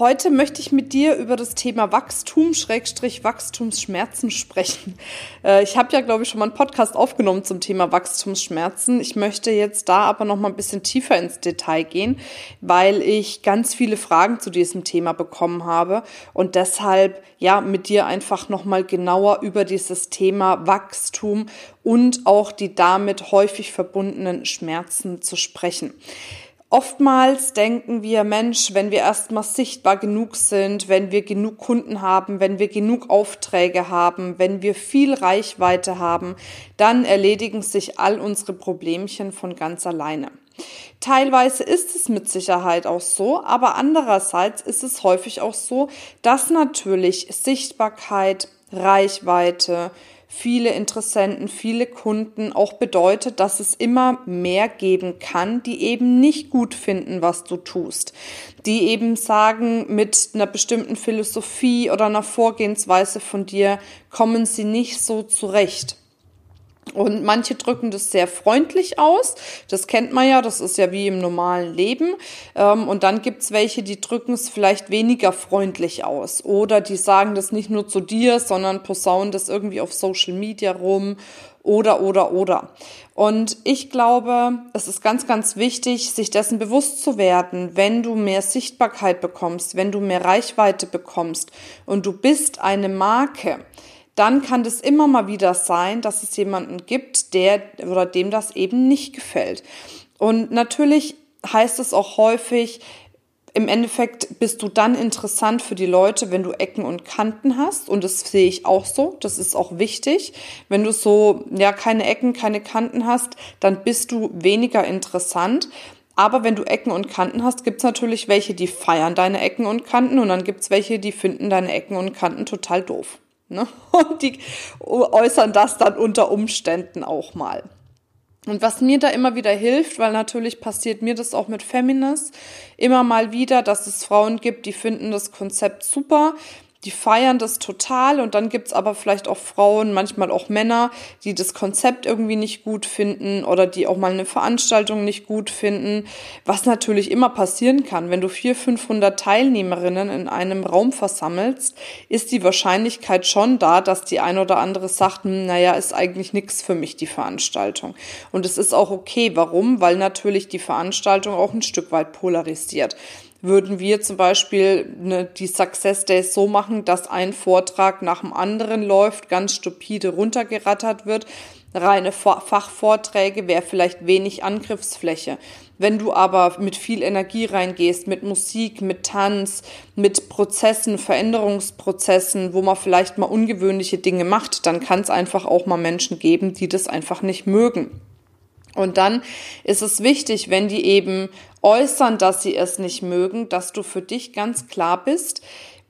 Heute möchte ich mit dir über das Thema Wachstum, Schrägstrich Wachstumsschmerzen sprechen. Äh, ich habe ja, glaube ich, schon mal einen Podcast aufgenommen zum Thema Wachstumsschmerzen. Ich möchte jetzt da aber noch mal ein bisschen tiefer ins Detail gehen, weil ich ganz viele Fragen zu diesem Thema bekommen habe und deshalb ja mit dir einfach noch mal genauer über dieses Thema Wachstum und auch die damit häufig verbundenen Schmerzen zu sprechen. Oftmals denken wir, Mensch, wenn wir erstmal sichtbar genug sind, wenn wir genug Kunden haben, wenn wir genug Aufträge haben, wenn wir viel Reichweite haben, dann erledigen sich all unsere Problemchen von ganz alleine. Teilweise ist es mit Sicherheit auch so, aber andererseits ist es häufig auch so, dass natürlich Sichtbarkeit, Reichweite, viele Interessenten, viele Kunden auch bedeutet, dass es immer mehr geben kann, die eben nicht gut finden, was du tust. Die eben sagen, mit einer bestimmten Philosophie oder einer Vorgehensweise von dir kommen sie nicht so zurecht. Und manche drücken das sehr freundlich aus. Das kennt man ja, das ist ja wie im normalen Leben. Ähm, und dann gibt's welche, die drücken es vielleicht weniger freundlich aus. Oder die sagen das nicht nur zu dir, sondern posaunen das irgendwie auf Social Media rum. Oder, oder, oder. Und ich glaube, es ist ganz, ganz wichtig, sich dessen bewusst zu werden, wenn du mehr Sichtbarkeit bekommst, wenn du mehr Reichweite bekommst und du bist eine Marke, dann kann das immer mal wieder sein, dass es jemanden gibt, der oder dem das eben nicht gefällt. Und natürlich heißt es auch häufig, im Endeffekt bist du dann interessant für die Leute, wenn du Ecken und Kanten hast. Und das sehe ich auch so. Das ist auch wichtig. Wenn du so, ja, keine Ecken, keine Kanten hast, dann bist du weniger interessant. Aber wenn du Ecken und Kanten hast, gibt es natürlich welche, die feiern deine Ecken und Kanten und dann gibt es welche, die finden deine Ecken und Kanten total doof. Ne? Und die äußern das dann unter Umständen auch mal. Und was mir da immer wieder hilft, weil natürlich passiert mir das auch mit Feminist, immer mal wieder, dass es Frauen gibt, die finden das Konzept super, die feiern das total und dann gibt's aber vielleicht auch Frauen, manchmal auch Männer, die das Konzept irgendwie nicht gut finden oder die auch mal eine Veranstaltung nicht gut finden, was natürlich immer passieren kann. Wenn du vier, 500 Teilnehmerinnen in einem Raum versammelst, ist die Wahrscheinlichkeit schon da, dass die ein oder andere sagt, hm, naja, ist eigentlich nichts für mich, die Veranstaltung. Und es ist auch okay. Warum? Weil natürlich die Veranstaltung auch ein Stück weit polarisiert würden wir zum Beispiel ne, die Success Days so machen, dass ein Vortrag nach dem anderen läuft, ganz stupide runtergerattert wird. Reine Fachvorträge wäre vielleicht wenig Angriffsfläche. Wenn du aber mit viel Energie reingehst, mit Musik, mit Tanz, mit Prozessen, Veränderungsprozessen, wo man vielleicht mal ungewöhnliche Dinge macht, dann kann es einfach auch mal Menschen geben, die das einfach nicht mögen. Und dann ist es wichtig, wenn die eben äußern, dass sie es nicht mögen, dass du für dich ganz klar bist,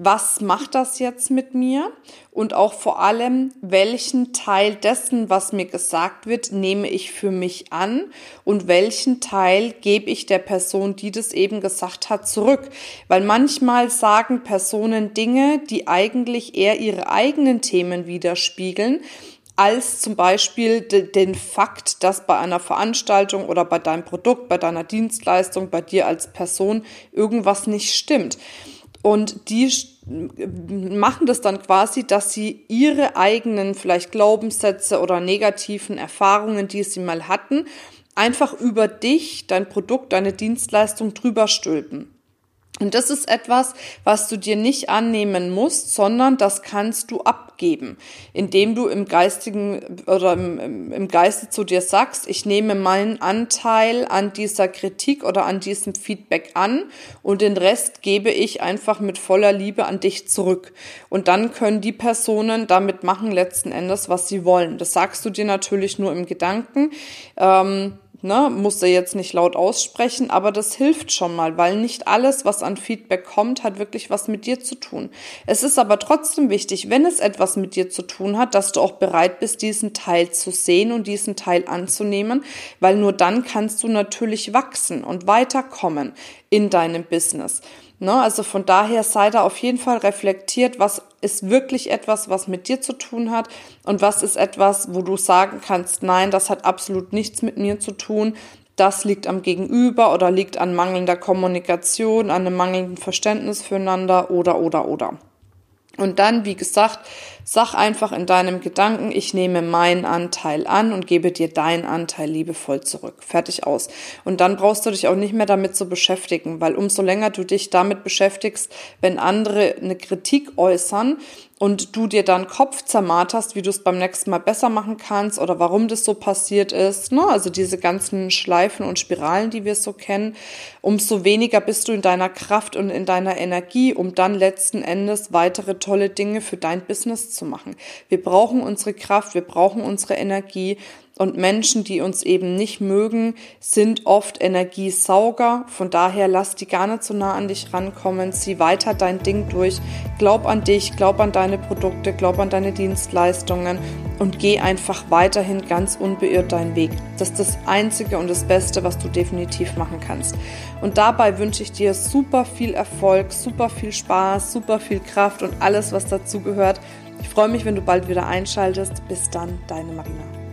was macht das jetzt mit mir? Und auch vor allem, welchen Teil dessen, was mir gesagt wird, nehme ich für mich an und welchen Teil gebe ich der Person, die das eben gesagt hat, zurück? Weil manchmal sagen Personen Dinge, die eigentlich eher ihre eigenen Themen widerspiegeln als zum Beispiel den Fakt, dass bei einer Veranstaltung oder bei deinem Produkt, bei deiner Dienstleistung, bei dir als Person irgendwas nicht stimmt. Und die machen das dann quasi, dass sie ihre eigenen vielleicht Glaubenssätze oder negativen Erfahrungen, die sie mal hatten, einfach über dich, dein Produkt, deine Dienstleistung drüber stülpen. Und das ist etwas, was du dir nicht annehmen musst, sondern das kannst du abgeben, indem du im geistigen oder im, im Geiste zu dir sagst, ich nehme meinen Anteil an dieser Kritik oder an diesem Feedback an und den Rest gebe ich einfach mit voller Liebe an dich zurück. Und dann können die Personen damit machen letzten Endes, was sie wollen. Das sagst du dir natürlich nur im Gedanken. Ähm, Ne, musst du jetzt nicht laut aussprechen, aber das hilft schon mal, weil nicht alles, was an Feedback kommt, hat wirklich was mit dir zu tun. Es ist aber trotzdem wichtig, wenn es etwas mit dir zu tun hat, dass du auch bereit bist, diesen Teil zu sehen und diesen Teil anzunehmen, weil nur dann kannst du natürlich wachsen und weiterkommen in deinem Business. Ne? Also von daher sei da auf jeden Fall reflektiert, was ist wirklich etwas, was mit dir zu tun hat und was ist etwas, wo du sagen kannst, nein, das hat absolut nichts mit mir zu tun. Das liegt am Gegenüber oder liegt an mangelnder Kommunikation, an einem mangelnden Verständnis füreinander oder, oder, oder. Und dann, wie gesagt, sag einfach in deinem Gedanken, ich nehme meinen Anteil an und gebe dir deinen Anteil liebevoll zurück. Fertig aus. Und dann brauchst du dich auch nicht mehr damit zu beschäftigen, weil umso länger du dich damit beschäftigst, wenn andere eine Kritik äußern, und du dir dann Kopf zermarterst, wie du es beim nächsten Mal besser machen kannst oder warum das so passiert ist, ne? also diese ganzen Schleifen und Spiralen, die wir so kennen, umso weniger bist du in deiner Kraft und in deiner Energie, um dann letzten Endes weitere tolle Dinge für dein Business zu machen. Wir brauchen unsere Kraft, wir brauchen unsere Energie und Menschen, die uns eben nicht mögen, sind oft Energiesauger. Von daher lass die gar nicht so nah an dich rankommen. Zieh weiter dein Ding durch. Glaub an dich, glaub an deine Produkte, glaub an deine Dienstleistungen und geh einfach weiterhin ganz unbeirrt deinen Weg. Das ist das Einzige und das Beste, was du definitiv machen kannst. Und dabei wünsche ich dir super viel Erfolg, super viel Spaß, super viel Kraft und alles, was dazu gehört. Ich freue mich, wenn du bald wieder einschaltest. Bis dann, deine Marina.